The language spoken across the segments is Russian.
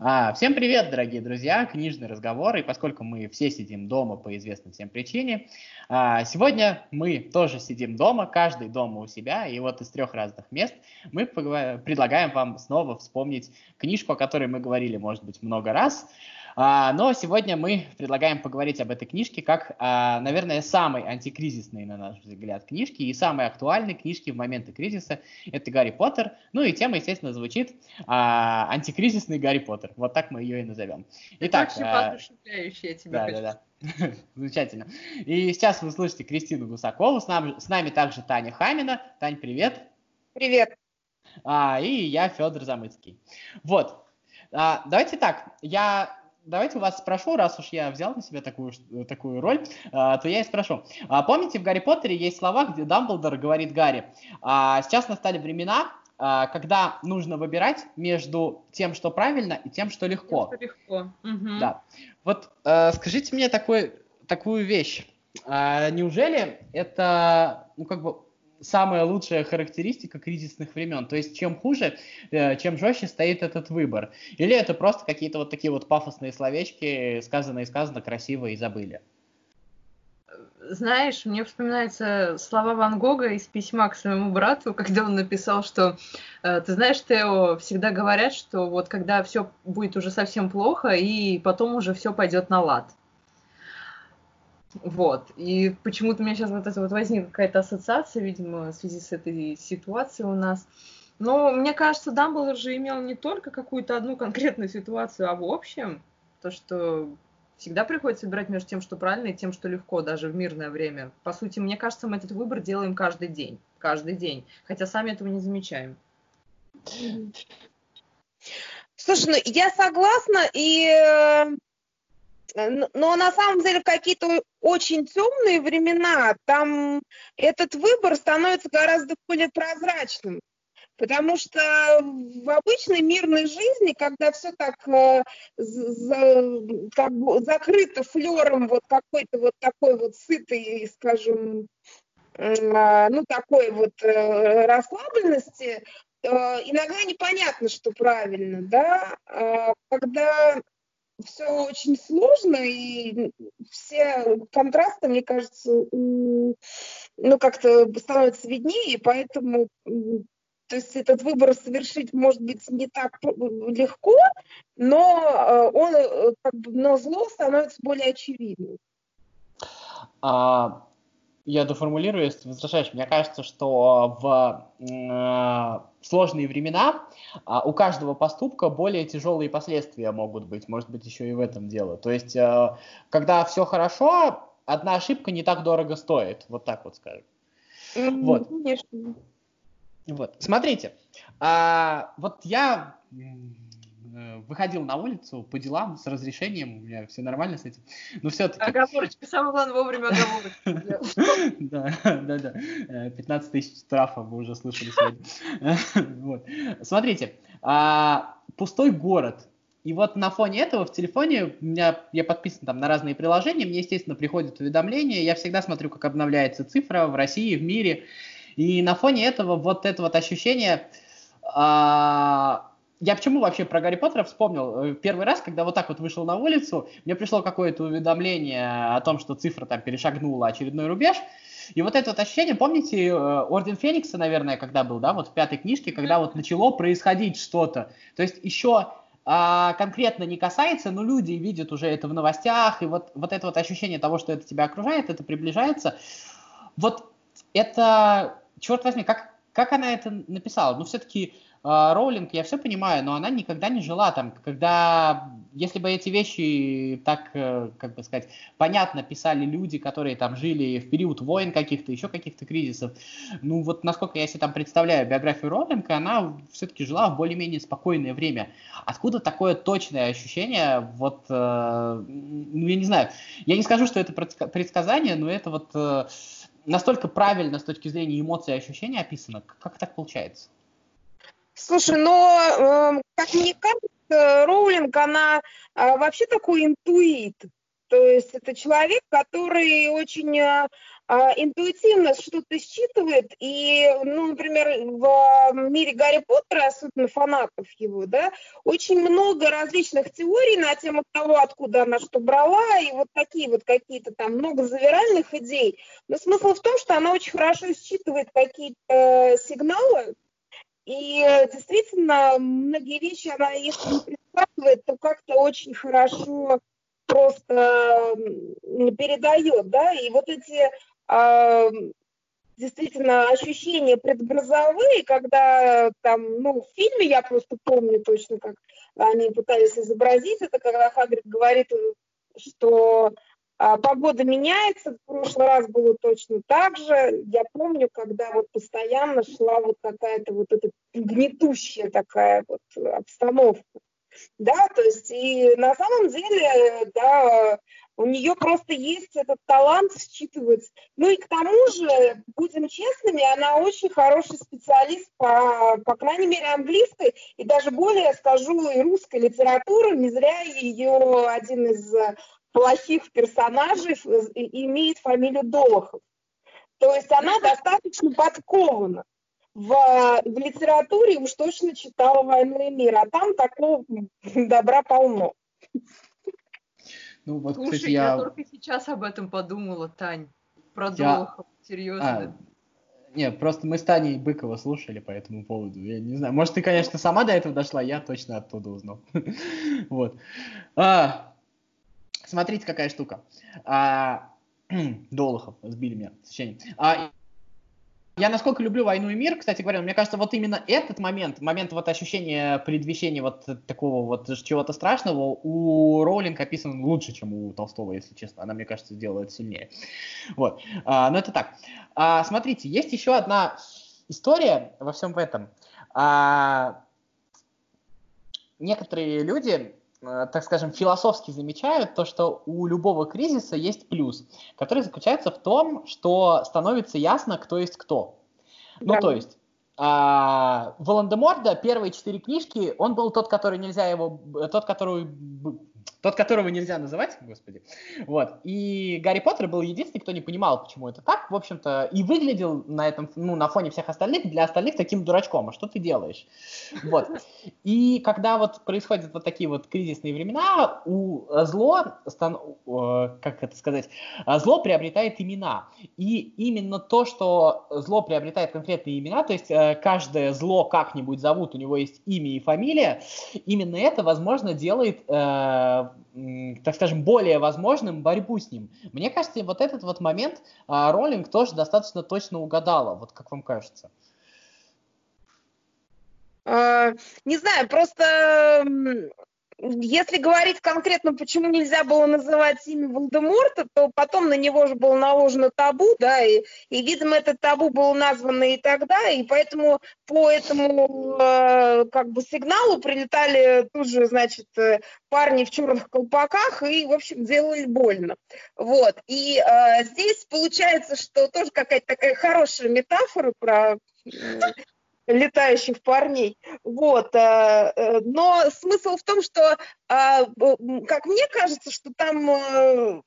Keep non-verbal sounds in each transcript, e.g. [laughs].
А, всем привет, дорогие друзья, книжный разговор, и поскольку мы все сидим дома по известной всем причине, а, сегодня мы тоже сидим дома, каждый дома у себя, и вот из трех разных мест мы предлагаем вам снова вспомнить книжку, о которой мы говорили, может быть, много раз, но сегодня мы предлагаем поговорить об этой книжке как, а, наверное, самой антикризисной, на наш взгляд, книжки и самой актуальной книжки в моменты кризиса. Это Гарри Поттер. Ну и тема, естественно, звучит а, антикризисный Гарри Поттер. Вот так мы ее и назовем. Итак, Это вообще я тебе да, хочу. Да, да. [laughs] Замечательно. И сейчас вы слышите Кристину Гусакову. С нами, с нами также Таня Хамина. Тань, привет. Привет. А, и я Федор Замыцкий. Вот. А, давайте так. Я давайте вас спрошу, раз уж я взял на себя такую, такую роль, а, то я и спрошу. А, помните, в Гарри Поттере есть слова, где Дамблдор говорит Гарри, а, сейчас настали времена, когда нужно выбирать между тем, что правильно, и тем, что легко. Тем, что легко. Угу. Да. Вот скажите мне такой, такую вещь. Неужели это, ну, как бы, самая лучшая характеристика кризисных времен. То есть чем хуже, э, чем жестче стоит этот выбор. Или это просто какие-то вот такие вот пафосные словечки, сказано и сказано, красиво и забыли. Знаешь, мне вспоминаются слова Ван Гога из письма к своему брату, [laughs] когда он написал, что э, ты знаешь, Тео, всегда говорят, что вот когда все будет уже совсем плохо, и потом уже все пойдет на лад. Вот. И почему-то у меня сейчас вот это вот возникла какая-то ассоциация, видимо, в связи с этой ситуацией у нас. Но мне кажется, Дамблдор же имел не только какую-то одну конкретную ситуацию, а в общем, то, что всегда приходится выбирать между тем, что правильно, и тем, что легко, даже в мирное время. По сути, мне кажется, мы этот выбор делаем каждый день. Каждый день. Хотя сами этого не замечаем. Слушай, ну я согласна, и э, но на самом деле какие-то очень темные времена, там этот выбор становится гораздо более прозрачным. Потому что в обычной мирной жизни, когда все так э, за, как бы закрыто флером вот какой-то вот такой вот сытой, скажем, э, ну такой вот э, расслабленности, э, иногда непонятно, что правильно, да, а когда все очень сложно, и все контрасты, мне кажется, ну, как-то становятся виднее, поэтому то есть этот выбор совершить может быть не так легко, но э, он э, как бы на зло становится более очевидным. А, я доформулирую, если возражаешь. Мне кажется, что в э, сложные времена э, у каждого поступка более тяжелые последствия могут быть. Может быть, еще и в этом дело. То есть, э, когда все хорошо, одна ошибка не так дорого стоит. Вот так вот скажем. Mm-hmm, вот. Конечно. Вот. Смотрите, а, вот я выходил на улицу по делам с разрешением, у меня все нормально с этим, но все-таки... Оговорочка, самое главное вовремя оговорочка. [laughs] Да, да, да, 15 тысяч штрафа вы уже слышали сегодня. [laughs] Смотрите, а, пустой город, и вот на фоне этого в телефоне у меня я подписан там на разные приложения, мне, естественно, приходят уведомления, я всегда смотрю, как обновляется цифра в России, в мире, и на фоне этого вот это вот ощущение а, я почему вообще про Гарри Поттера вспомнил? Э, первый раз, когда вот так вот вышел на улицу, мне пришло какое-то уведомление о том, что цифра там перешагнула очередной рубеж. И вот это вот ощущение, помните, э, Орден Феникса, наверное, когда был, да, вот в пятой книжке, когда вот начало происходить что-то. То есть еще а, конкретно не касается, но люди видят уже это в новостях, и вот, вот это вот ощущение того, что это тебя окружает, это приближается. Вот это, черт возьми, как, как она это написала? Ну, все-таки Роулинг, я все понимаю, но она никогда не жила там, когда, если бы эти вещи так, э, как бы сказать, понятно писали люди, которые там жили в период войн каких-то, еще каких-то кризисов, ну вот насколько я себе там представляю биографию Роулинга, она все-таки жила в более-менее спокойное время. Откуда такое точное ощущение, вот, э, ну я не знаю, я не скажу, что это предсказание, но это вот э, настолько правильно с точки зрения эмоций и ощущений описано, как так получается? Слушай, но, э, как мне кажется, Роулинг, она э, вообще такой интуит. То есть это человек, который очень э, а, интуитивно что-то считывает, и, ну, например, в мире Гарри Поттера, особенно фанатов его, да, очень много различных теорий на тему того, откуда она что брала, и вот такие вот какие-то там много завиральных идей. Но смысл в том, что она очень хорошо считывает какие-то э, сигналы, и действительно, многие вещи она, если не предсказывает, то как-то очень хорошо просто передает, да, и вот эти э, действительно ощущения предгрозовые, когда там, ну, в фильме я просто помню точно, как они пытались изобразить это, когда Хагрид говорит, что а, погода меняется, в прошлый раз было точно так же. Я помню, когда вот постоянно шла вот какая-то вот эта гнетущая такая вот обстановка. Да, то есть и на самом деле, да, у нее просто есть этот талант считывать. Ну и к тому же, будем честными, она очень хороший специалист по, по крайней мере, английской и даже более, скажу, и русской литературы. Не зря ее один из плохих персонажей имеет фамилию Долохов. То есть она достаточно подкована в, в литературе уж точно читала «Войну и мир», а там такого [laughs] добра полно. Ну, вот, Слушай, кстати, я... я только сейчас об этом подумала, Тань. Про я... Долохова, серьезно. А, не, просто мы с Таней Быкова слушали по этому поводу. Я не знаю, может, ты, конечно, сама до этого дошла, я точно оттуда узнал. [laughs] вот. А, смотрите, какая штука. А, [clears throat] Долохов, сбили меня, сочинение. А, я насколько люблю «Войну и мир», кстати говоря, мне кажется, вот именно этот момент, момент вот ощущения предвещения вот такого вот чего-то страшного у Роулинг описан лучше, чем у Толстого, если честно. Она, мне кажется, делает сильнее. Вот. А, но это так. А, смотрите, есть еще одна история во всем этом. А, некоторые люди так скажем, философски замечают то, что у любого кризиса есть плюс, который заключается в том, что становится ясно, кто есть кто. Ну, да. Ну, то есть, а, Волан-де-Морда первые четыре книжки, он был тот, который нельзя его, тот, который тот, которого нельзя называть, господи. Вот. И Гарри Поттер был единственный, кто не понимал, почему это так, в общем-то, и выглядел на этом, ну, на фоне всех остальных, для остальных таким дурачком. А что ты делаешь? Вот. И когда вот происходят вот такие вот кризисные времена, у зло, стан, как это сказать, зло приобретает имена. И именно то, что зло приобретает конкретные имена, то есть э, каждое зло как-нибудь зовут, у него есть имя и фамилия, именно это, возможно, делает э, так скажем, более возможным борьбу с ним. Мне кажется, вот этот вот момент а, Роллинг тоже достаточно точно угадала, вот как вам кажется? А, не знаю, просто если говорить конкретно, почему нельзя было называть имя Волдеморта, то потом на него же было наложено табу, да, и, и видимо, это табу было названо и тогда, и поэтому по этому э, как бы сигналу прилетали тут же, значит, э, парни в черных колпаках и, в общем, делали больно. Вот, и э, здесь получается, что тоже какая-то такая хорошая метафора про летающих парней. Вот. Э, э, но смысл в том, что, а, как мне кажется, что там э,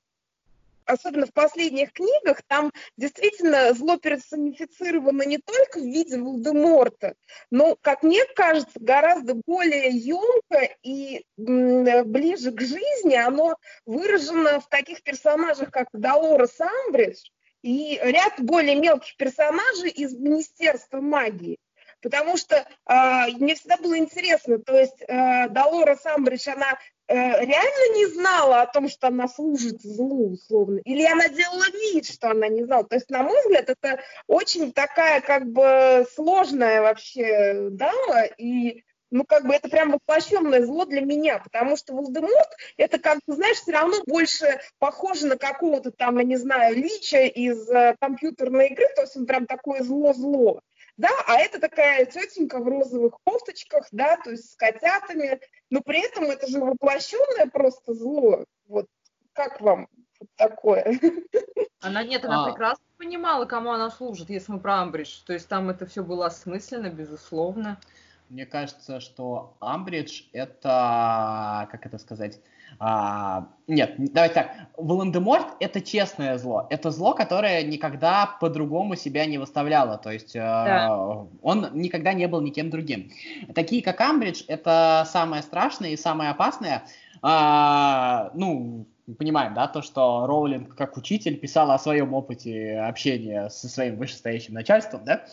особенно в последних книгах, там действительно зло персонифицировано не только в виде Волдеморта, но, как мне кажется, гораздо более емко и ближе к жизни оно выражено в таких персонажах, как Долорес Амбридж и ряд более мелких персонажей из Министерства магии потому что э, мне всегда было интересно, то есть э, Долора Самбридж, она э, реально не знала о том, что она служит злу, условно, или она делала вид, что она не знала. То есть, на мой взгляд, это очень такая как бы сложная вообще дама, и ну, как бы это прям воплощенное зло для меня, потому что Волдеморт, это, как бы, знаешь, все равно больше похоже на какого-то там, я не знаю, лича из э, компьютерной игры, то есть он прям такое зло-зло да, а это такая тетенька в розовых кофточках, да, то есть с котятами, но при этом это же воплощенное просто зло. Вот как вам такое? Она нет, она а... прекрасно понимала, кому она служит, если мы про Амбридж. То есть там это все было осмысленно, безусловно. Мне кажется, что Амбридж это, как это сказать, а, нет, давайте так. Волан-де-Морт — это честное зло. Это зло, которое никогда по-другому себя не выставляло. То есть да. э, он никогда не был никем другим. Такие, как Амбридж, это самое страшное и самое опасное. А, ну, понимаем, да, то, что Роулинг как учитель писала о своем опыте общения со своим вышестоящим начальством, да,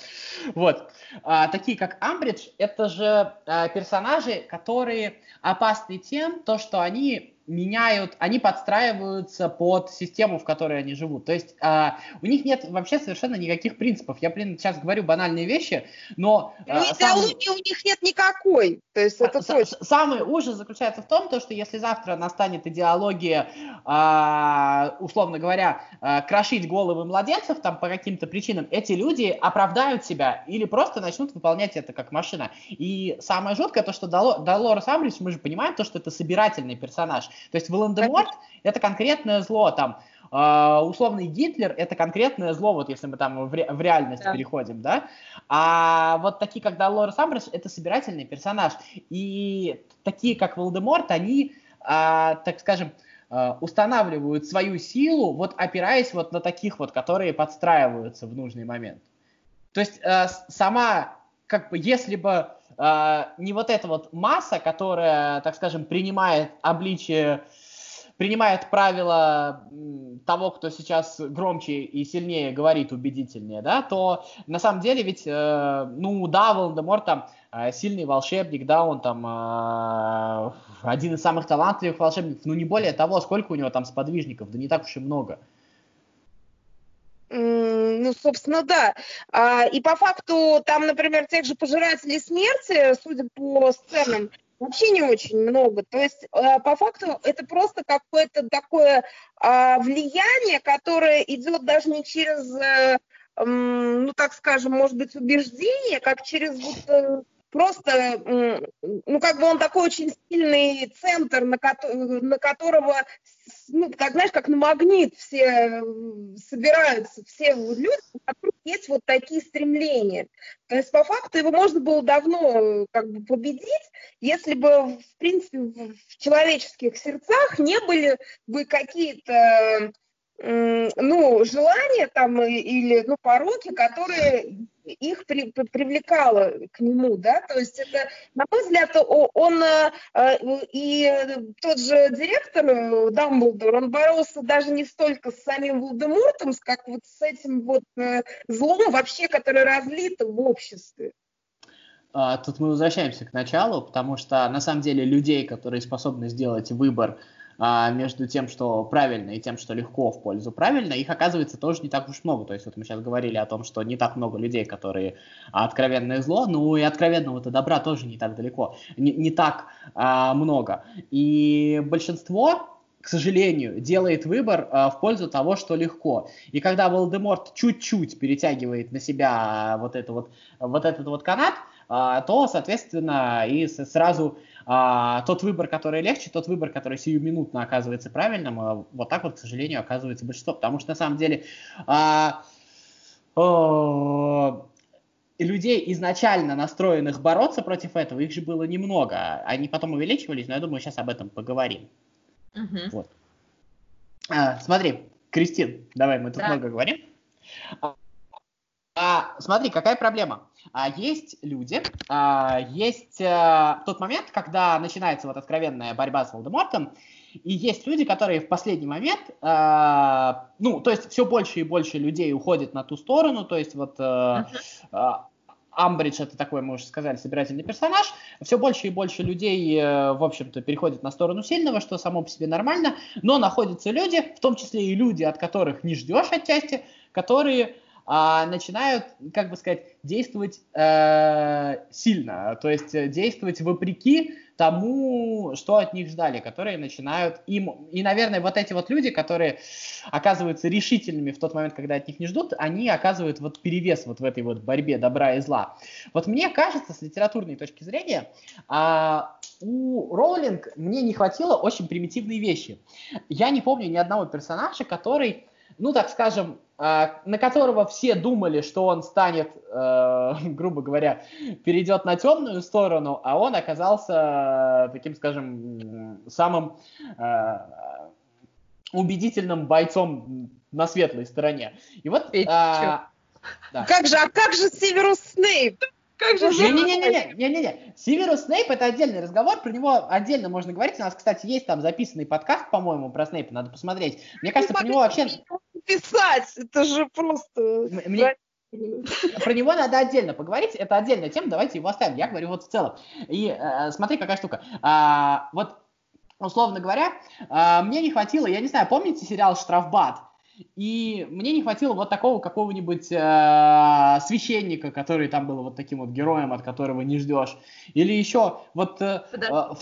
вот. А, такие как Амбридж, это же а, персонажи, которые опасны тем, то, что они меняют, они подстраиваются под систему, в которой они живут. То есть а, у них нет вообще совершенно никаких принципов. Я, блин, сейчас говорю банальные вещи, но... Ну, идеологии сам... у них нет никакой. То есть это с- точно. Самый ужас заключается в том, то, что если завтра настанет идеология, а, условно говоря, а, крошить головы младенцев там по каким-то причинам, эти люди оправдают себя или просто начнут выполнять это как машина. И самое жуткое то, что Долорес Амбридж, мы же понимаем то, что это собирательный персонаж. То есть Волан-де-Морт — это конкретное зло, там, Uh, условный Гитлер это конкретное зло, вот если мы там в, ре, в реальность да. переходим, да. А вот такие, как Долорес Амбридж, это собирательный персонаж. И такие, как Волдеморт, они, uh, так скажем, uh, устанавливают свою силу, вот опираясь вот на таких вот, которые подстраиваются в нужный момент. То есть сама, как бы, если бы не вот эта вот масса, которая, так скажем, принимает обличие, принимает правила того, кто сейчас громче и сильнее говорит, убедительнее, да, то на самом деле ведь, э, ну да, Волан-де-Морт там э, сильный волшебник, да, он там э, один из самых талантливых волшебников, ну не более того, сколько у него там сподвижников, да не так уж и много. Ну, собственно, да. А, и по факту там, например, тех же пожирателей смерти, судя по сценам, вообще не очень много. То есть а, по факту это просто какое-то такое а, влияние, которое идет даже не через, э, ну, так скажем, может быть, убеждение, как через вот э, просто, ну, как бы он такой очень сильный центр, на, ко- на которого, ну, как, знаешь, как на магнит все собираются, все люди, у есть вот такие стремления. То есть, по факту, его можно было давно как бы победить, если бы, в принципе, в человеческих сердцах не были бы какие-то ну, желания там или, ну, пороки, которые их при, привлекало к нему, да, то есть это, на мой взгляд, он э, и тот же директор э, Дамблдор, он боролся даже не столько с самим Волдемортом, как вот с этим вот э, злом вообще, которое разлито в обществе. А, тут мы возвращаемся к началу, потому что на самом деле людей, которые способны сделать выбор а, между тем, что правильно, и тем, что легко в пользу правильно, их оказывается тоже не так уж много. То есть вот мы сейчас говорили о том, что не так много людей, которые откровенное зло, ну и откровенного-то добра тоже не так далеко, не, не так а, много. И большинство к сожалению, делает выбор э, в пользу того, что легко. И когда Волдеморт чуть-чуть перетягивает на себя вот, это вот, вот этот вот канат, э, то, соответственно, и сразу а, тот выбор, который легче, тот выбор, который сиюминутно оказывается правильным, а, вот так вот, к сожалению, оказывается большинство. Потому что на самом деле а, а, людей, изначально настроенных бороться против этого, их же было немного. Они потом увеличивались, но я думаю, сейчас об этом поговорим. Угу. Вот. А, смотри, Кристин, давай, мы тут да. много говорим. А, смотри, какая проблема. А, есть люди, а, есть а, тот момент, когда начинается вот откровенная борьба с Волдемортом, и есть люди, которые в последний момент, а, ну, то есть все больше и больше людей уходит на ту сторону, то есть вот... А, а, Амбридж это такой, мы уже сказали, собирательный персонаж. Все больше и больше людей, в общем-то, переходят на сторону сильного, что само по себе нормально. Но находятся люди, в том числе и люди, от которых не ждешь отчасти, которые а, начинают, как бы сказать, действовать э, сильно, то есть э, действовать вопреки тому, что от них ждали, которые начинают им, и, наверное, вот эти вот люди, которые оказываются решительными в тот момент, когда от них не ждут, они оказывают вот перевес вот в этой вот борьбе добра и зла. Вот мне кажется, с литературной точки зрения, а, у Роулинг мне не хватило очень примитивной вещи. Я не помню ни одного персонажа, который ну, так скажем, на которого все думали, что он станет, э, [laughs] грубо говоря, перейдет на темную сторону, а он оказался таким, скажем, самым э, убедительным бойцом на светлой стороне. И вот... А, да. Как же, а как же Северус Снейп? Как же Не-не-не, Северус Снейп это отдельный разговор, про него отдельно можно говорить. У нас, кстати, есть там записанный подкаст, по-моему, про Снейпа, надо посмотреть. Мне кажется, про него вообще... Писать, это же просто... Мне... Про него надо отдельно поговорить, это отдельная тема, давайте его оставим. Я говорю вот в целом. И э, смотри, какая штука. А, вот, условно говоря, а, мне не хватило, я не знаю, помните сериал «Штрафбат»? И мне не хватило вот такого какого-нибудь э, священника, который там был вот таким вот героем, от которого не ждешь. Или еще вот... Э, э, в...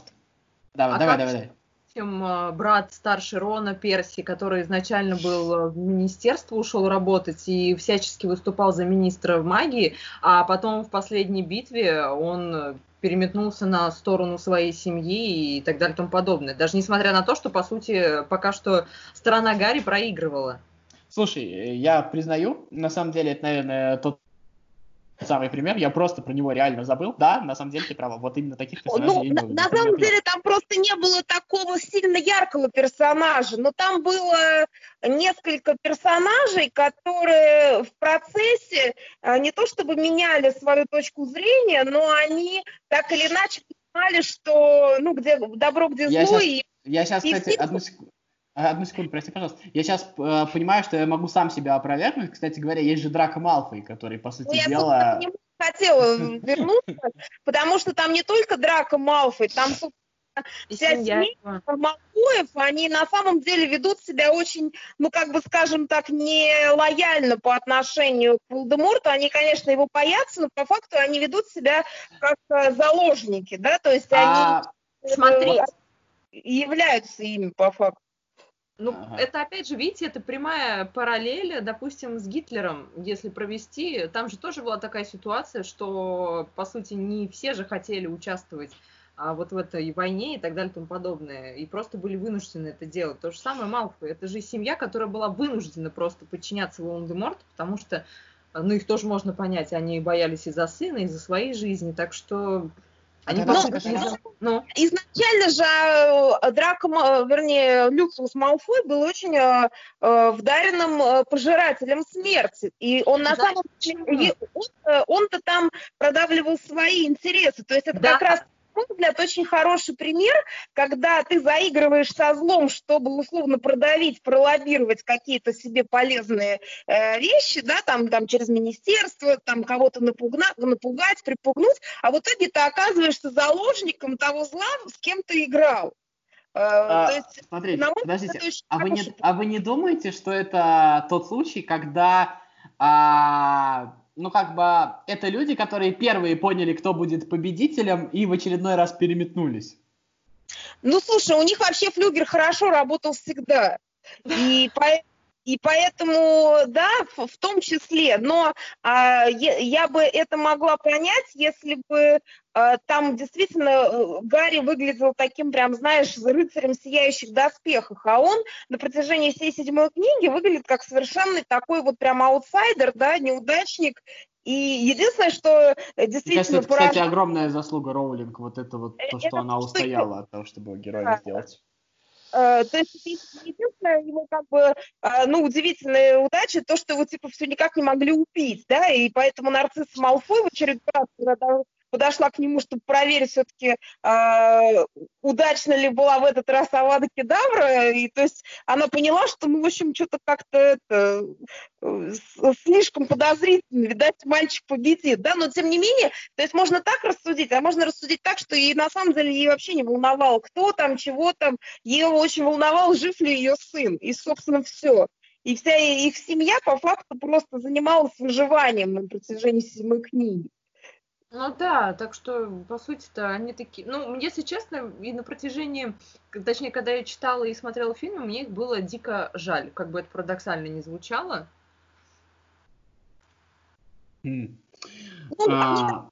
Давай, а давай, давай, давай. Чем э, брат старший Рона Перси, который изначально был э, в министерство, ушел работать и всячески выступал за министра магии, а потом в последней битве он переметнулся на сторону своей семьи и так далее и тому подобное. Даже несмотря на то, что, по сути, пока что сторона Гарри проигрывала. Слушай, я признаю, на самом деле, это, наверное, тот самый пример, я просто про него реально забыл. Да, на самом деле ты права, вот именно таких персонажей. Ну, на, на самом деле там просто не было такого сильно яркого персонажа, но там было несколько персонажей, которые в процессе а, не то чтобы меняли свою точку зрения, но они так или иначе понимали, что ну где добро, где я зло. Сейчас, и, я сейчас, и кстати, одну секунду. Одну секунду, прости, пожалуйста. Я сейчас э, понимаю, что я могу сам себя опровергнуть. Кстати говоря, есть же Драко Малфой, который, по сути ну, дела... Я хотела [laughs] вернуться, потому что там не только Драко Малфой, там, вся семья Малфоев, они на самом деле ведут себя очень, ну, как бы, скажем так, не лояльно по отношению к Волдеморту. Они, конечно, его боятся, но по факту они ведут себя как э, заложники, да, то есть а... они... Смотри, являются ими по факту. Ну, ага. это опять же, видите, это прямая параллель, допустим, с Гитлером, если провести. Там же тоже была такая ситуация, что, по сути, не все же хотели участвовать а вот в этой войне и так далее и тому подобное. И просто были вынуждены это делать. То же самое Малфой. Это же семья, которая была вынуждена просто подчиняться Волан-де-Морту, потому что, ну, их тоже можно понять, они боялись и за сына, и за своей жизни. Так что они ну, ну, изначально же э, Драко, вернее, Люциус Малфой был очень э, э вдаренным э, пожирателем смерти. И он на самом деле, он, он-то там продавливал свои интересы. То есть это да. как раз мой взгляд, очень хороший пример, когда ты заигрываешь со злом, чтобы условно продавить, пролоббировать какие-то себе полезные э, вещи, да, там, там через министерство, там кого-то напугна, напугать, припугнуть, а в итоге ты оказываешься заложником того зла, с кем ты играл. Э, а, есть, смотрите, подождите, а вы, не, а вы не думаете, что это тот случай, когда а, ну, как бы, это люди, которые первые поняли, кто будет победителем, и в очередной раз переметнулись. Ну, слушай, у них вообще флюгер хорошо работал всегда. [laughs] И поэтому и поэтому, да, в, том числе, но а, я, я бы это могла понять, если бы а, там действительно э, Гарри выглядел таким прям, знаешь, рыцарем в сияющих доспехах, а он на протяжении всей седьмой книги выглядит как совершенно такой вот прям аутсайдер, да, неудачник, и единственное, что действительно... Кажется, это, кстати, огромная заслуга Роулинг, вот это вот то, что это она устояла от того, чтобы героя да. сделать. Э, то есть единственное его как бы, э, ну, удивительная удача, то, что его типа все никак не могли убить, да, и поэтому нарцисс Малфой в очередной раз, когда подошла к нему, чтобы проверить все-таки, э, удачно ли была в этот раз Авада Кедавра, и то есть она поняла, что, ну, в общем, что-то как-то это, э, слишком подозрительно, видать, мальчик победит, да, но тем не менее, то есть можно так рассудить, а можно рассудить так, что ей на самом деле ей вообще не волновало, кто там, чего там, ее очень волновал, жив ли ее сын, и, собственно, все. И вся их семья по факту просто занималась выживанием на протяжении седьмой книги. Ну да, так что, по сути-то, они такие... Ну, если честно, и на протяжении... Точнее, когда я читала и смотрела фильмы, мне их было дико жаль, как бы это парадоксально не звучало. Mm. Ну, а...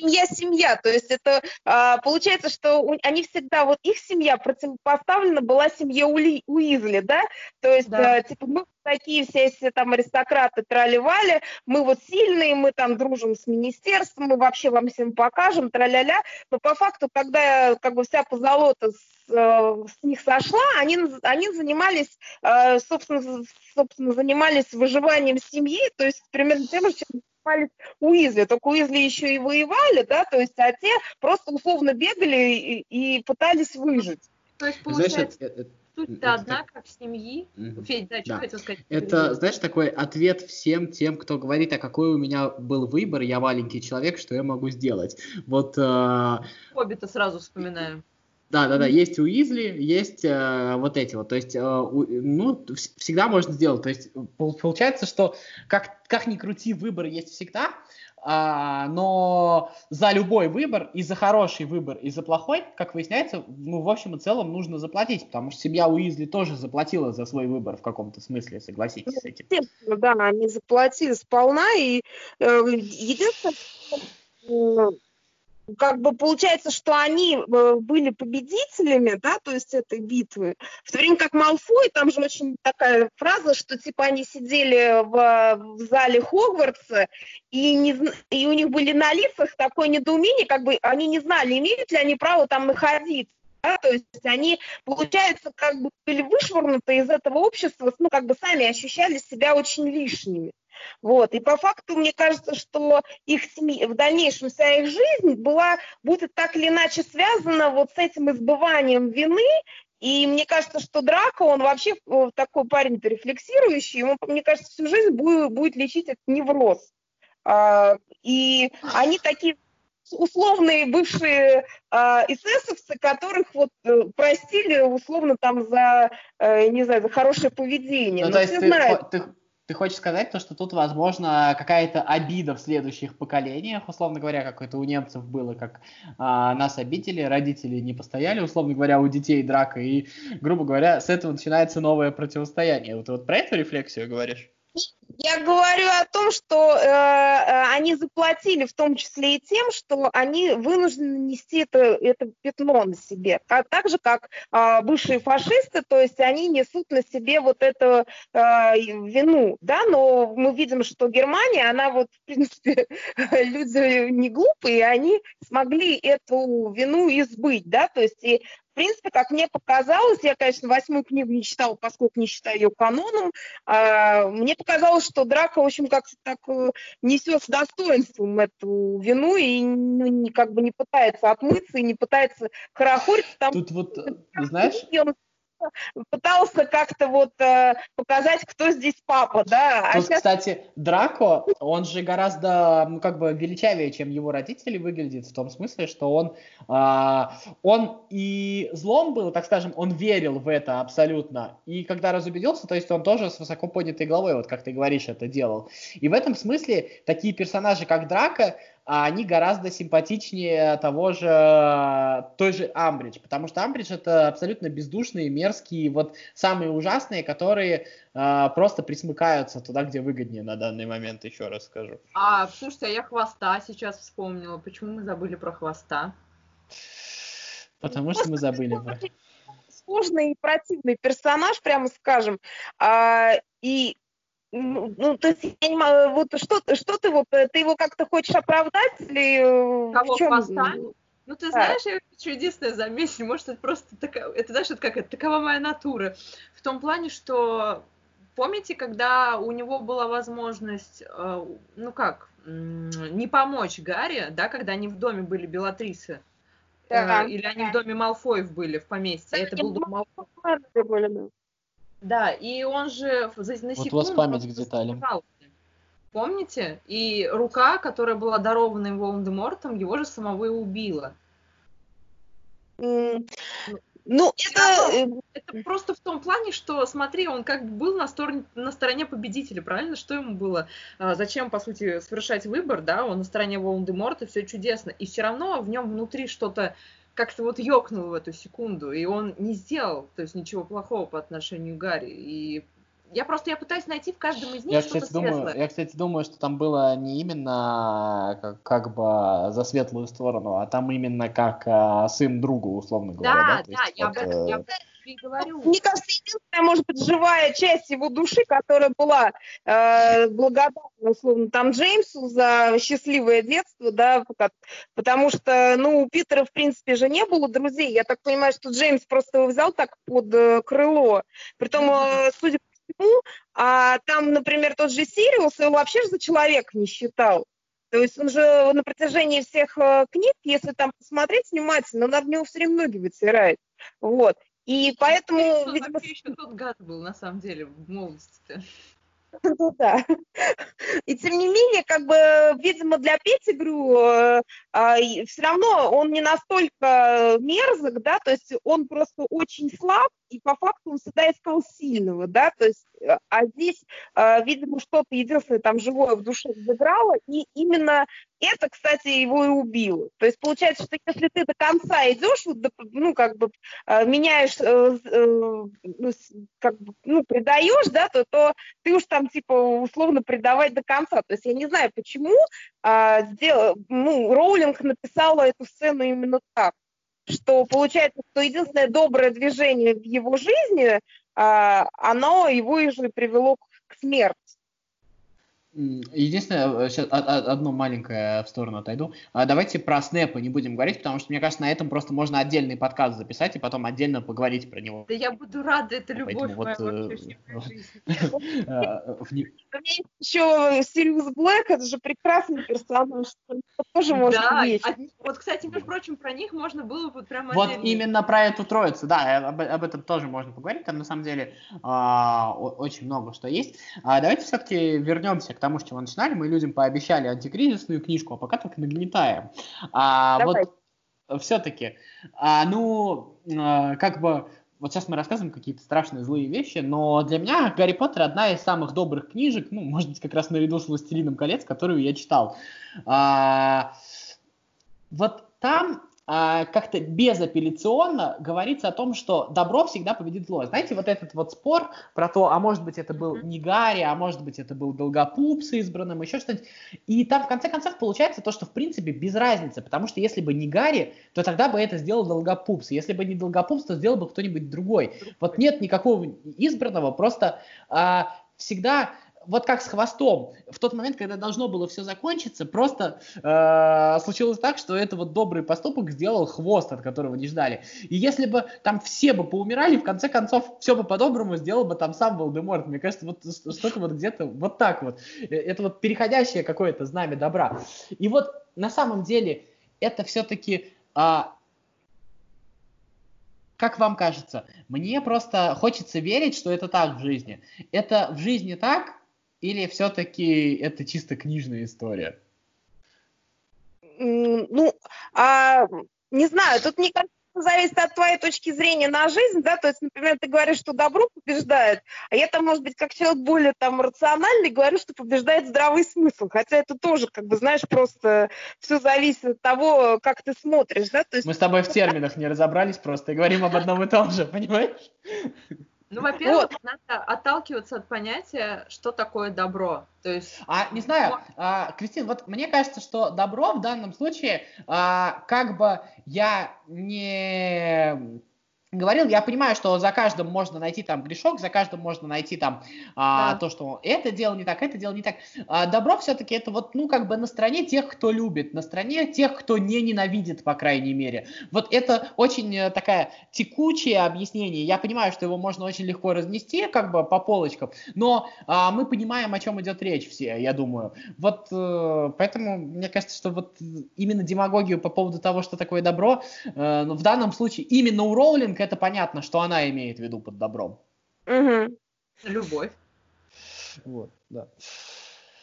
семья семья, то есть это а, получается, что у, они всегда вот их семья противопоставлена была семье Ули, Уизли, да, то есть да. а, типа мы такие все, все там аристократы трали-вали, мы вот сильные, мы там дружим с министерством, мы вообще вам всем покажем, тра-ля-ля, но по факту, когда как бы вся позолота с, э, с них сошла, они, они занимались, э, собственно, собственно, занимались выживанием семьи, то есть примерно тем же, чем занимались Уизли, только Уизли еще и воевали, да, то есть, а те просто условно бегали и, и пытались выжить. То есть, получается, Знаешь, суть-то одна, как семьи. Угу. Федь, да, что да. хотел сказать? Это, знаешь, такой ответ всем тем, кто говорит, а какой у меня был выбор, я маленький человек, что я могу сделать. Вот... Э... Хоббита сразу вспоминаю. Да, да, да, есть Уизли, есть э, вот эти вот, то есть, э, у, ну, всегда можно сделать, то есть, получается, что как, как ни крути, выбор есть всегда, а, но за любой выбор, и за хороший выбор, и за плохой, как выясняется, ну, в общем и целом нужно заплатить, потому что семья Уизли тоже заплатила за свой выбор в каком-то смысле, согласитесь с этим. Да, они заплатили сполна, и э, единственное, как бы получается, что они э, были победителями, да, то есть этой битвы, в то время как Малфой, там же очень такая фраза, что типа они сидели в, в зале Хогвартса, и, не, и у них были на лицах такое недоумение, как бы они не знали, имеют ли они право там находиться. Да, то есть они, получается, как бы были вышвырнуты из этого общества, ну, как бы сами ощущали себя очень лишними. Вот. И по факту, мне кажется, что их семья, в дальнейшем вся их жизнь была, будет так или иначе связана вот с этим избыванием вины и мне кажется, что Драко, он вообще э, такой парень рефлексирующий, ему, мне кажется, всю жизнь будет, будет лечить этот невроз. А, и они такие условные бывшие а, эсэсовцы, которых вот э, простили условно там за, э, не знаю, за хорошее поведение. Ну, Но то есть ты, ты, ты хочешь сказать то, что тут, возможно, какая-то обида в следующих поколениях, условно говоря, как это у немцев было, как а, нас обидели, родители не постояли, условно говоря, у детей драка, и, грубо говоря, с этого начинается новое противостояние. Вот, вот про эту рефлексию говоришь? Я говорю о том, что э, э, они заплатили в том числе и тем, что они вынуждены нести это, это пятно на себе. А так же, как э, бывшие фашисты, то есть они несут на себе вот эту э, вину, да, но мы видим, что Германия, она вот, в принципе, [laughs] люди не глупые, они смогли эту вину избыть, да, то есть и принципе, как мне показалось, я, конечно, восьмую книгу не читала, поскольку не считаю ее каноном, а, мне показалось, что Драко, в общем, как-то так э, несет с достоинством эту вину и ну, не, как бы не пытается отмыться и не пытается хорохорить. Там, Тут вот, [laughs] знаешь... Пытался как-то вот э, показать, кто здесь папа, да. А Тут, сейчас... кстати, Драко, он же гораздо, ну, как бы величавее, чем его родители выглядит, в том смысле, что он, э, он и злом был, так скажем, он верил в это абсолютно, и когда разубедился, то есть он тоже с высоко поднятой головой, вот как ты говоришь, это делал. И в этом смысле такие персонажи, как Драко, а они гораздо симпатичнее того же, той же Амбридж, потому что Амбридж это абсолютно бездушные, мерзкие, вот самые ужасные, которые э, просто присмыкаются туда, где выгоднее на данный момент, еще раз скажу. А, слушайте, а я Хвоста сейчас вспомнила. Почему мы забыли про Хвоста? Потому что мы забыли про сложный и противный персонаж, прямо скажем. А, и ну, ну, то есть я не могу, вот что, что ты его, ты его как-то хочешь оправдать или э, Кого, в чем? Хвоста? Ну, ты знаешь, я хочу единственное заметить, может, это просто такая, это, знаешь, это как, это такова моя натура, в том плане, что, помните, когда у него была возможность, э, ну как, не помочь Гарри, да, когда они в доме были Белатрисы, э, да. или они в доме Малфоев были в поместье, да, это был дом Малфоев. Да, и он же на секунду... Вот у вас память к деталям. Помните? И рука, которая была дарована им Волан-де-Мортом, его же самого и убила. Mm. Ну, это... Э, это просто в том плане, что, смотри, он как бы был на стороне, на стороне победителя, правильно? Что ему было? А, зачем, по сути, совершать выбор, да? Он на стороне Волан-де-Морта, все чудесно. И все равно в нем внутри что-то как-то вот ёкнул в эту секунду, и он не сделал, то есть ничего плохого по отношению к Гарри. И я просто я пытаюсь найти в каждом из них Я, что-то кстати, думаю, я, кстати, думаю, что там было не именно как, как бы за светлую сторону, а там именно как а, сын другу, условно говоря. Да, Да, да, есть я вот, об этом я э, об этом Мне кажется, единственная, может быть, живая часть его души, которая была э, благодарна, условно, там Джеймсу за счастливое детство, да, потому что, ну, у Питера, в принципе, же не было друзей. Я так понимаю, что Джеймс просто его взял так под э, крыло. Притом, э, судя по всему, а там, например, тот же Сириус его вообще же за человека не считал. То есть он же на протяжении всех э, книг, если там посмотреть внимательно, он об него все время ноги вытирает. Вот. И поэтому, Он видимо, вообще еще тот гад был, на самом деле, в молодости. [laughs] ну да. И тем не менее, как бы, видимо, для Петтигрю э, все равно он не настолько мерзок, да, то есть он просто очень слаб, и по факту он всегда искал сильного, да, то есть, э, а здесь, э, видимо, что-то единственное там живое в душе взыграло, и именно это, кстати, его и убило. То есть получается, что если ты до конца идешь, вот, ну, как бы э, меняешь, ну, как бы, ну, предаешь, да, то, то ты уж там, типа, условно предавать до конца. То есть я не знаю, почему а, сдел- ну, Роулинг написала эту сцену именно так, что получается, что единственное доброе движение в его жизни, а, оно его и же привело к, к смерти. Единственное, сейчас одно маленькое в сторону отойду. А, Давайте про снэпа не будем говорить, потому что, мне кажется, на этом просто можно отдельный подкаст записать и потом отдельно поговорить про него. Да я буду рада, это любовь поэтому моя вот, э. [laughs] А, У меня есть еще Сириус Блэк, это же прекрасный персонаж, тоже Да, есть. от- вот, кстати, между прочим, про них можно было вот прям Вот отдельно. именно про эту троицу, да, э, об, этом тоже можно поговорить. Там на самом деле а, очень много что есть. А, давайте все-таки вернемся к тому, с чего начинали. Мы людям пообещали антикризисную книжку, а пока только нагнетаем. А, Давай. вот все-таки, а, ну, а, как бы вот сейчас мы рассказываем какие-то страшные злые вещи, но для меня Гарри Поттер одна из самых добрых книжек, ну, может быть, как раз наряду с «Властелином колец», которую я читал. А, вот там как-то безапелляционно говорится о том, что добро всегда победит зло. Знаете, вот этот вот спор про то, а может быть это был не Гарри, а может быть это был Долгопуп с избранным, еще что-нибудь. И там в конце концов получается то, что в принципе без разницы, потому что если бы не Гарри, то тогда бы это сделал Долгопупс. Если бы не Долгопупс, то сделал бы кто-нибудь другой. Вот нет никакого избранного, просто а, всегда вот как с хвостом, в тот момент, когда должно было все закончиться, просто э, случилось так, что это вот добрый поступок сделал хвост, от которого не ждали. И если бы там все бы поумирали, в конце концов, все бы по-доброму сделал бы там сам Волдеморт. Мне кажется, вот что-то вот где-то вот так вот. Э, Это вот переходящее какое-то знамя добра. И вот на самом деле это все-таки как вам кажется? Мне просто хочется верить, что это так в жизни. Это в жизни так, или все-таки это чисто книжная история? Ну, а, не знаю, тут мне кажется, зависит от твоей точки зрения на жизнь, да, то есть, например, ты говоришь, что добро побеждает, а я там, может быть, как человек более там рациональный, говорю, что побеждает здравый смысл, хотя это тоже, как бы, знаешь, просто все зависит от того, как ты смотришь, да, то есть Мы с тобой в терминах не разобрались просто и говорим об одном и том же, [laughs] понимаешь? Ну, во-первых, надо отталкиваться от понятия, что такое добро. То есть, А, не знаю, а, Кристин, вот мне кажется, что добро в данном случае, а, как бы я не говорил, я понимаю, что за каждым можно найти там грешок, за каждым можно найти там а, Да. то, что это дело не так, это дело не так. А, добро все-таки это вот, ну, как бы на стороне тех, кто любит, на стороне тех, кто не ненавидит, по крайней мере. Вот это очень э, такая текучее объяснение. Я понимаю, что его можно очень легко разнести, как бы по полочкам, но а, мы понимаем, о чем идет речь все, я думаю. Вот э, поэтому мне кажется, что вот именно демагогию по поводу того, что такое добро, э, в данном случае именно у Роулинг это понятно, что она имеет в виду под добром. Мгм. любовь. Вот, да.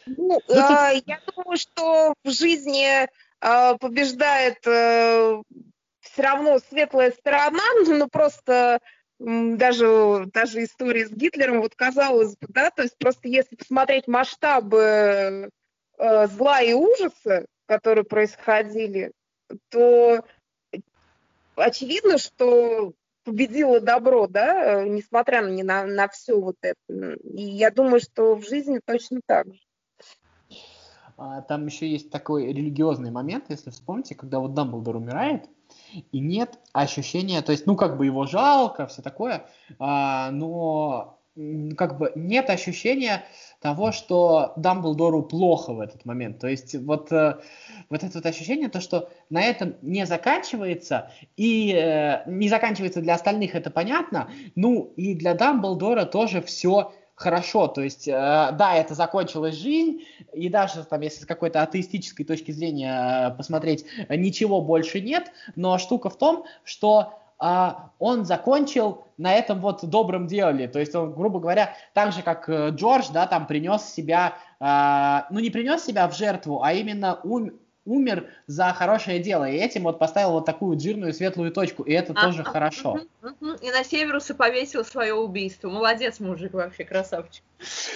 Ну, тут- а, я думаю, что в жизни а, побеждает все равно светлая сторона, [laughs] ну просто даже, даже история с Гитлером, вот казалось бы, да, то есть просто если посмотреть масштабы э, зла и ужаса, которые происходили, то очевидно, что победило добро, да, несмотря на, на, на все вот это. И я думаю, что в жизни точно так же. А, там еще есть такой религиозный момент, если вспомните, когда вот Дамблдор умирает, и нет ощущения, то есть, ну, как бы его жалко, все такое, а, но как бы нет ощущения того, что Дамблдору плохо в этот момент. То есть вот, э, вот это вот ощущение, то, что на этом не заканчивается, и э, не заканчивается для остальных, это понятно, ну и для Дамблдора тоже все хорошо. То есть, э, да, это закончилась жизнь, и даже там, если с какой-то атеистической точки зрения э, посмотреть, ничего больше нет, но штука в том, что он закончил на этом вот добром деле. То есть он, грубо говоря, так же, как э, Джордж, да, там принес себя, э, ну не принес себя в жертву, а именно ум, умер за хорошее дело. И этим вот поставил вот такую жирную светлую точку. И это а, тоже а, хорошо. Угу, угу. И на Северуса повесил свое убийство. Молодец, мужик, вообще красавчик.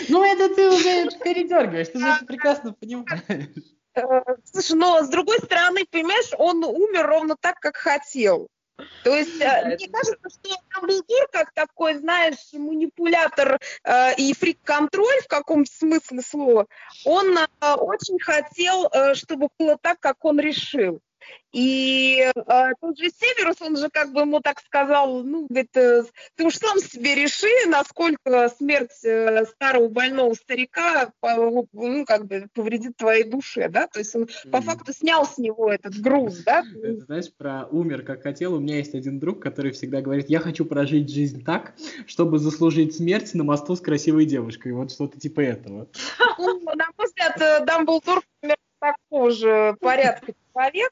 Ну, это ты уже передергиваешь, ты же это прекрасно понимаешь. Э, слушай, но с другой стороны, понимаешь, он умер ровно так, как хотел. То есть э, мне кажется, что Дамблдор как такой, знаешь, манипулятор э, и фрик-контроль в каком смысле слова, он э, очень хотел, э, чтобы было так, как он решил. И э, тот же Северус, он же как бы ему так сказал, ну, говорит, э, ты уж сам себе реши, насколько смерть э, старого больного старика, по, ну, как бы повредит твоей душе, да, то есть он по факту снял с него этот груз, да. Это, знаешь, про умер как хотел, у меня есть один друг, который всегда говорит, я хочу прожить жизнь так, чтобы заслужить смерть на мосту с красивой девушкой, вот что-то типа этого. Ну, на мой взгляд, э, Дамблдор примерно такого же порядка человек,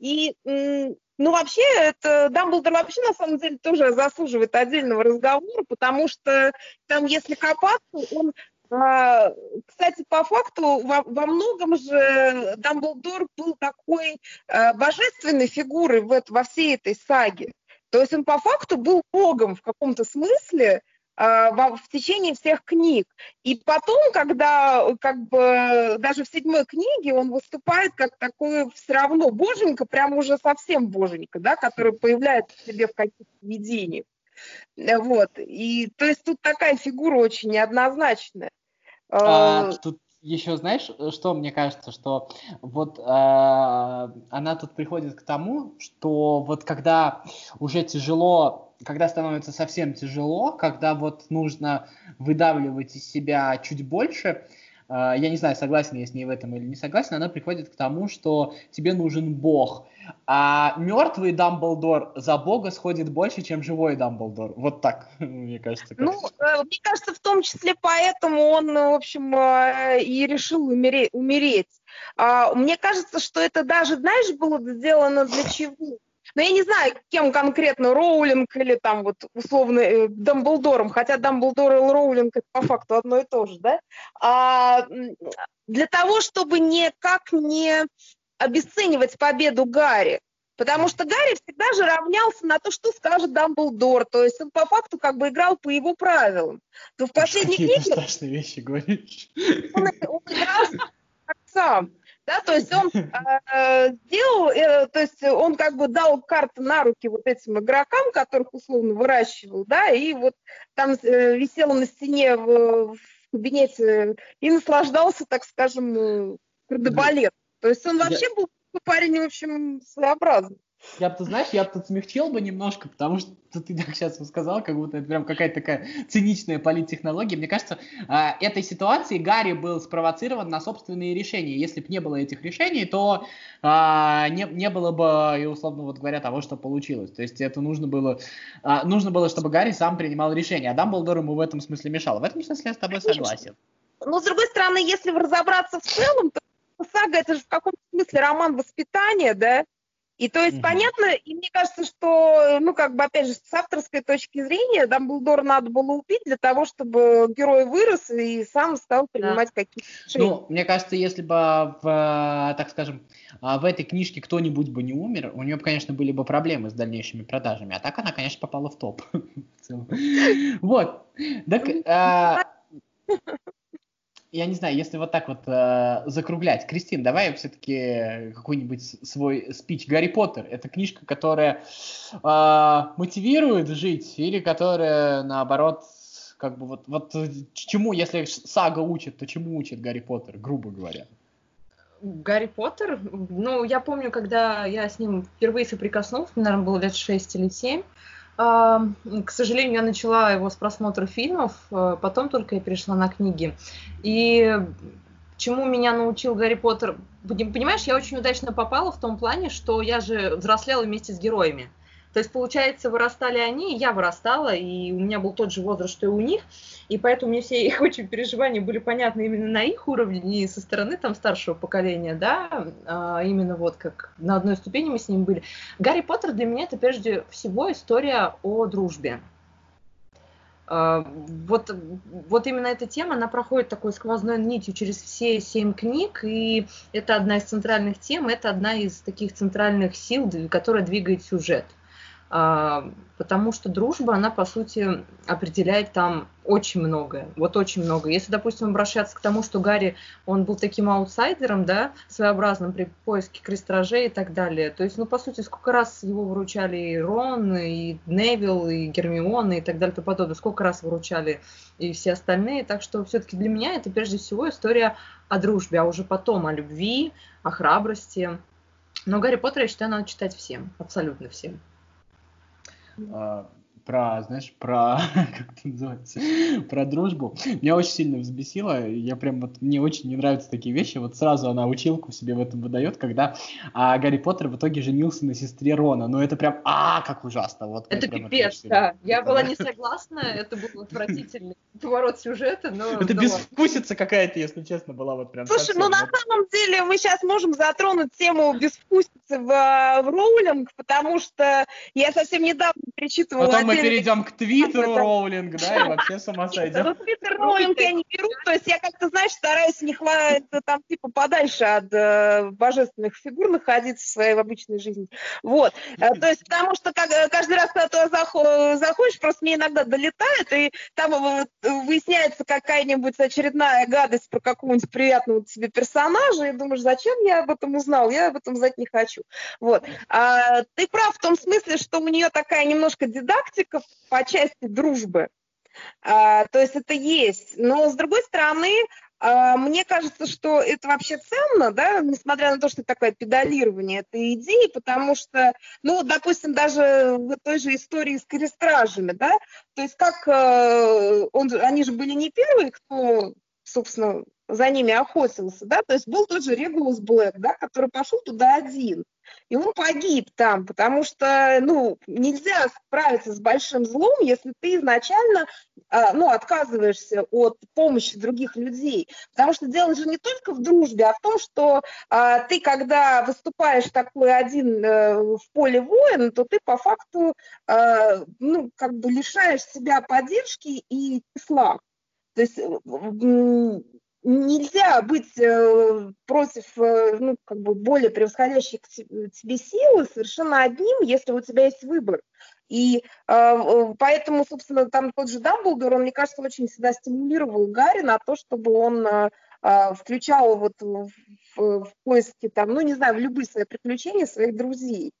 и, ну, вообще, это Дамблдор вообще, на самом деле, тоже заслуживает отдельного разговора, потому что там, если копаться, он а, кстати, по факту, во, во многом же Дамблдор был такой а, божественной фигурой в, во всей этой саге. То есть он по факту был богом в каком-то смысле, а, в течение всех книг. И потом, когда как бы даже в седьмой книге он выступает как такой все равно боженька, прям уже совсем боженька, да, который появляется в себе в каких-то видениях. Вот. И то есть тут такая фигура очень неоднозначная. А, тут еще знаешь, что мне кажется, что вот э, она тут приходит к тому, что вот когда уже тяжело когда становится совсем тяжело, когда вот нужно выдавливать из себя чуть больше, э, я не знаю, согласен я с ней в этом или не согласен, она приходит к тому, что тебе нужен бог. А мертвый Дамблдор за бога сходит больше, чем живой Дамблдор. Вот так, [laughs] мне кажется. Ну, э, мне кажется, в том числе поэтому он, в общем, э, и решил умереть. умереть. А, мне кажется, что это даже, знаешь, было сделано для чего? Но я не знаю, кем конкретно, Роулинг или там вот условно э, Дамблдором, хотя Дамблдор и Роулинг это по факту одно и то же, да? А, для того, чтобы никак не обесценивать победу Гарри. Потому что Гарри всегда же равнялся на то, что скажет Дамблдор. То есть он по факту как бы играл по его правилам. То в последней книге... страшные вещи говоришь. Он, он играл сам. Да, то есть он э, сделал, э, то есть он как бы дал карты на руки вот этим игрокам, которых условно выращивал, да, и вот там э, висел на стене в, в кабинете и наслаждался, так скажем, кардебалет. То есть он вообще был парень, в общем, своеобразный. Я бы, знаешь, я бы тут смягчил бы немножко, потому что [laughs] ты так сейчас сказал, как будто это прям какая-то такая циничная политтехнология. Мне кажется, а, этой ситуации Гарри был спровоцирован на собственные решения. Если бы не было этих решений, то а, не, не было бы, и условно вот говоря, того, что получилось. То есть это нужно было, а, нужно было, чтобы Гарри сам принимал решение, а Дамблдор ему в этом смысле мешал. В этом смысле я с тобой согласен. Но, с другой стороны, если разобраться в целом, то сага это же в каком-то смысле роман воспитания, да? И то есть mm понятно, и мне кажется, что, ну, как бы, опять же, с авторской точки зрения, Дамблдора надо было убить для того, чтобы герой вырос и сам стал принимать да. какие-то решения. Ну, мне кажется, если бы, в, так скажем, в этой книжке кто-нибудь бы не умер, у нее, конечно, были бы проблемы с дальнейшими продажами, а так она, конечно, попала в топ. [laughs] Вот. Так, я не знаю, если вот так вот э, закруглять. Кристин, давай все-таки какой-нибудь свой спич. Гарри Поттер – это книжка, которая э, мотивирует жить или которая, наоборот, как бы вот, вот чему, если сага учит, то чему учит Гарри Поттер, грубо говоря? Гарри Поттер, ну, я помню, когда я с ним впервые соприкоснулся, мне, наверное, было лет 6 или 7, к сожалению, я начала его с просмотра фильмов, э, потом только я перешла на книги. И чему меня научил Гарри Поттер? Понимаешь, я очень удачно попала в том плане, что я же взрослела вместе с героями. То есть, получается, вырастали они, я вырастала, и у меня был тот же возраст, что и у них, и поэтому мне все их [laughs] очень переживания были понятны именно на их уровне, не со стороны там старшего поколения, да, а именно вот как на одной ступени мы с ним были. Гарри Поттер для меня это прежде всего история о дружбе. А, вот, вот именно эта тема, она проходит такой сквозной нитью через все семь книг, и это одна из центральных тем, это одна из таких центральных сил, которая двигает сюжет. А, потому что дружба, она, по сути, определяет там очень многое, вот очень много. Если, допустим, обращаться к тому, что Гарри, он был таким аутсайдером, да, своеобразным при поиске крестражей и так далее, то есть, ну, по сути, сколько раз его выручали и Рон, и Невил, и Гермиона, и так далее, и подобное, сколько раз выручали и все остальные, так что все-таки для меня это прежде всего история о дружбе, а уже потом о любви, о храбрости. Но Гарри Поттера, я считаю, надо читать всем, абсолютно всем. А, про, знаешь, про, [laughs] как это называется, про дружбу. Меня очень сильно взбесило, я прям вот, мне очень не нравятся такие вещи, вот сразу она училку себе в этом выдает, когда а, Гарри Поттер в итоге женился на сестре Рона, ну это прям, а, как ужасно. Вот, это пипец, да, я была не согласна, это был отвратительный поворот сюжета, но... Это безвкусица какая-то, если честно, была вот прям Слушай, совсем, ну на самом деле мы сейчас можем затронуть тему безвкусицы в, э, в роулинг, потому что я совсем недавно перечитывала... Потом мы перейдем к Твиттеру Роулинг, да, и вообще с ума сойдем. Ну, Твиттер Роулинг я не беру, то есть я как-то, знаешь, стараюсь не хватать там типа подальше от э, божественных фигур находиться в своей обычной жизни. Вот. Э, то есть потому что как, э, каждый раз, когда ты заходишь, просто мне иногда долетает, и там выясняется какая-нибудь очередная гадость про какого-нибудь приятного тебе персонажа, и думаешь, зачем я об этом узнал? Я об этом знать не хочу. Вот. А, ты прав в том смысле, что у нее такая немножко дидактика по части дружбы. А, то есть это есть. Но, с другой стороны, а, мне кажется, что это вообще ценно, да, несмотря на то, что такое педалирование этой идеи, потому что, ну, допустим, даже в той же истории с крестражами, да, то есть как э, он, они же были не первые, кто, собственно, за ними охотился, да, то есть был тот же Регулус Блэк, да, который пошел туда один, и он погиб там, потому что, ну, нельзя справиться с большим злом, если ты изначально, а, ну, отказываешься от помощи других людей, потому что дело же не только в дружбе, а в том, что а, ты, когда выступаешь такой один а, в поле воин, то ты по факту, а, ну, как бы лишаешь себя поддержки и числа. То есть нельзя быть э, против э, ну, как бы более превосходящей к тебе силы совершенно одним, если у тебя есть выбор. И э, поэтому, собственно, там тот же Дамблдор, он, мне кажется, очень всегда стимулировал Гарри на то, чтобы он э, э включал вот в, в, в поиске там, ну, не знаю, в любые свои приключения своих друзей.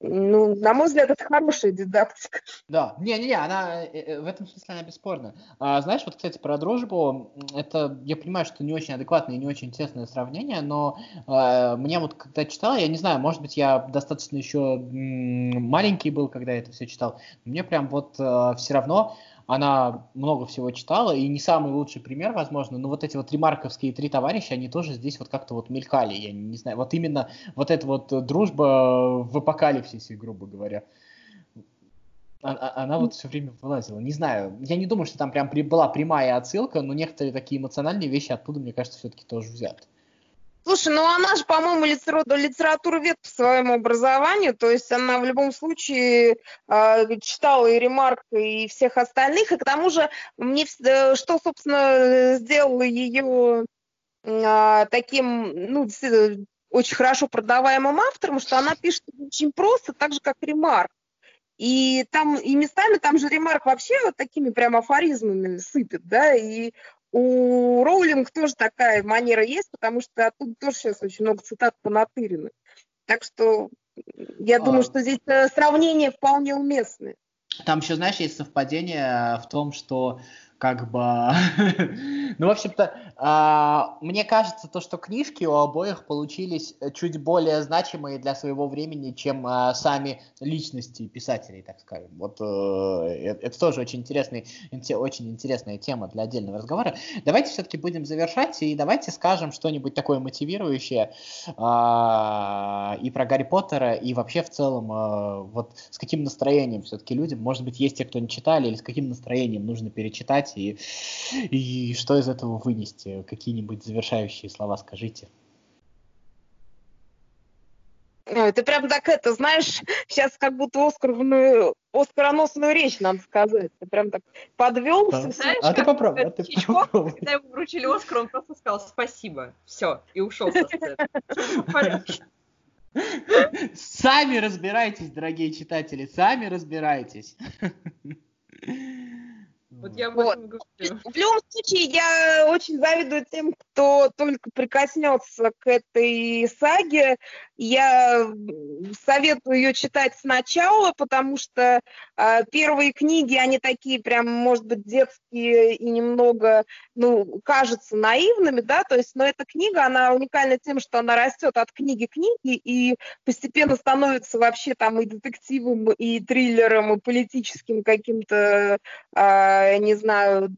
Ну, на мой взгляд, это хорошая дидактика. Да, не-не-не, она э, э, в этом смысле она бесспорна. А, знаешь, вот, кстати, про дружбу, это, я понимаю, что не очень адекватное и не очень честное сравнение, но а, мне вот, когда читал, я не знаю, может быть, я достаточно еще маленький был, когда я это все читал, мне прям вот а, все равно она много всего читала, и не самый лучший пример, возможно, но вот эти вот ремарковские три товарища, они тоже здесь вот как-то вот мелькали, я не знаю, вот именно вот эта вот дружба в апокалипсисе, грубо говоря. А, а, она вот все время вылазила. Не знаю, я не думаю, что там прям была прямая отсылка, но некоторые такие эмоциональные вещи оттуда, мне кажется, все-таки тоже взяты. Слушай, ну она же, по-моему, литература вет по своему образованию, то есть она в любом случае э, читала и Ремарка, и всех остальных, и к тому же мне э, что, собственно, сделало ее э, таким, ну, очень хорошо продаваемым автором, что она пишет очень просто, так же, как Ремарк. И там, и местами там же Ремарк вообще вот такими прям афоризмами сыпет, да, и у Роулинг тоже такая манера есть, потому что оттуда тоже сейчас очень много цитат понатырены. Так что я а... думаю, что здесь э, сравнение вполне уместное. Там еще, знаешь, есть совпадение в том, что как бы... [laughs] ну, в общем-то, а, мне кажется, то, что книжки у обоих получились чуть более значимые для своего времени, чем а, сами личности писателей, так скажем. Вот э, э, это тоже очень, интересный, очень интересная тема для отдельного разговора. Давайте все-таки будем завершать, и давайте скажем что-нибудь такое мотивирующее а, и про Гарри Поттера, и вообще в целом, вот с каким настроением все-таки людям, может быть, есть те, кто не читали, или с каким настроением нужно перечитать читать и, и что из этого вынести? Какие-нибудь завершающие слова скажите. Ой, ты прям так это, знаешь, сейчас как будто Оскаровную, оскароносную речь надо сказать. Ты прям так подвелся. Знаешь, а ты попробуй. А ты попробуй. Когда ему вручили Оскар, он просто сказал спасибо. Все, и ушел со сцены. Сами разбирайтесь, дорогие читатели, сами разбирайтесь. Вот я вот. В любом случае, я очень завидую тем, кто только прикоснется к этой саге. Я советую ее читать сначала, потому что э, первые книги, они такие прям, может быть, детские и немного, ну, кажутся наивными, да, то есть, но эта книга, она уникальна тем, что она растет от книги к книге и постепенно становится вообще там и детективом, и триллером, и политическим каким-то э, не знаю,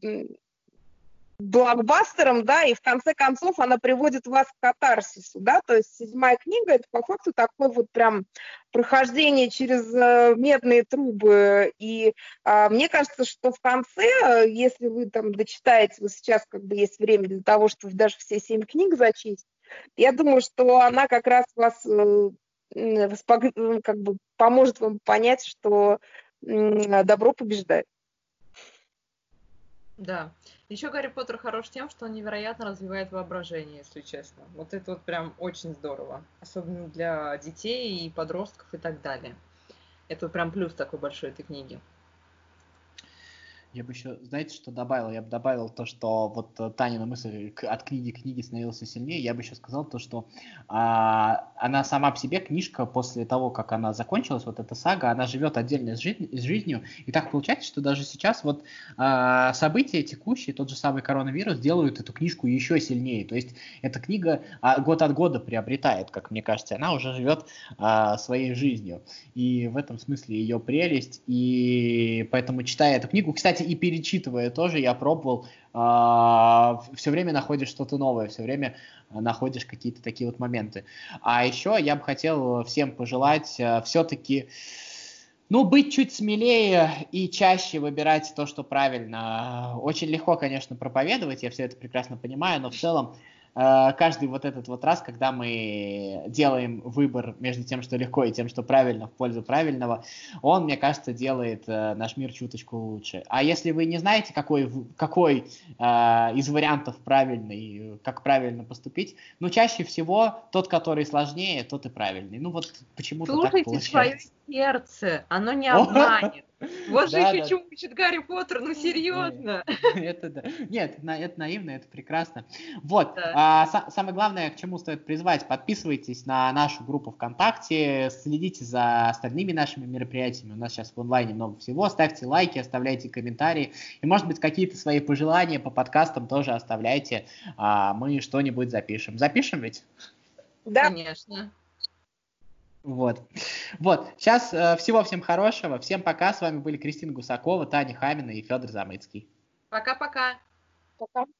блокбастером, да, и в конце концов она приводит вас к катарсису, да, то есть седьмая книга это по факту такое вот прям прохождение через э, медные трубы, и э, мне кажется, что в конце, если вы там дочитаете, вот сейчас как бы есть время для того, чтобы даже все семь книг зачесть, я думаю, что она как раз вас э, как бы поможет вам понять, что добро побеждает. Да. Еще Гарри Поттер хорош тем, что он невероятно развивает воображение, если честно. Вот это вот прям очень здорово. Особенно для детей и подростков и так далее. Это прям плюс такой большой этой книги. Я бы еще, знаете, что добавил? Я бы добавил то, что вот э, Танина мысль от книги к книге становился сильнее. Я бы еще сказал то, что а, она сама по себе, книжка, после того, как она закончилась, вот эта сага, она живет отдельно с, жизнь, с жизнью. И так получается, что даже сейчас вот а, события текущие, тот же самый коронавирус, делают эту книжку еще сильнее. То есть эта книга а, год от года приобретает, как мне кажется, она уже живет а, своей жизнью. И в этом смысле ее прелесть. И поэтому, читая эту книгу, кстати, и перечитывая тоже, я пробовал, а, все время находишь что-то новое, все время находишь какие-то такие вот моменты. А еще я бы хотел всем пожелать а, все-таки ну, быть чуть смелее и чаще выбирать то, что правильно. Очень легко, конечно, проповедовать, я все это прекрасно понимаю, но в целом Э, каждый вот этот вот раз, когда мы делаем выбор между тем, что легко, и тем, что правильно, в пользу правильного, он, мне кажется, делает э, наш мир чуточку лучше. А если вы не знаете, какой, какой э, из вариантов правильный, как правильно поступить, ну, чаще всего тот, который сложнее, тот и правильный. Ну, вот почему-то так получается. свое сердце, оно не обманет. Вот же еще чему учит Гарри Поттер, ну серьезно. [laughs] Это да. Нет, это наивно, это прекрасно. Вот, а, самое главное, к чему стоит призвать, подписывайтесь на нашу группу ВКонтакте, следите за остальными нашими мероприятиями, у нас сейчас в онлайне много всего, ставьте лайки, оставляйте комментарии, и может быть какие-то свои пожелания по подкастам тоже оставляйте, а мы что-нибудь запишем. Запишем ведь? Да. Конечно. Вот. Вот. Сейчас э, всего всем хорошего. Всем пока. С вами были Кристина Гусакова, Таня Хамина и Федор Замыцкий. Пока-пока. Пока. -пока. пока.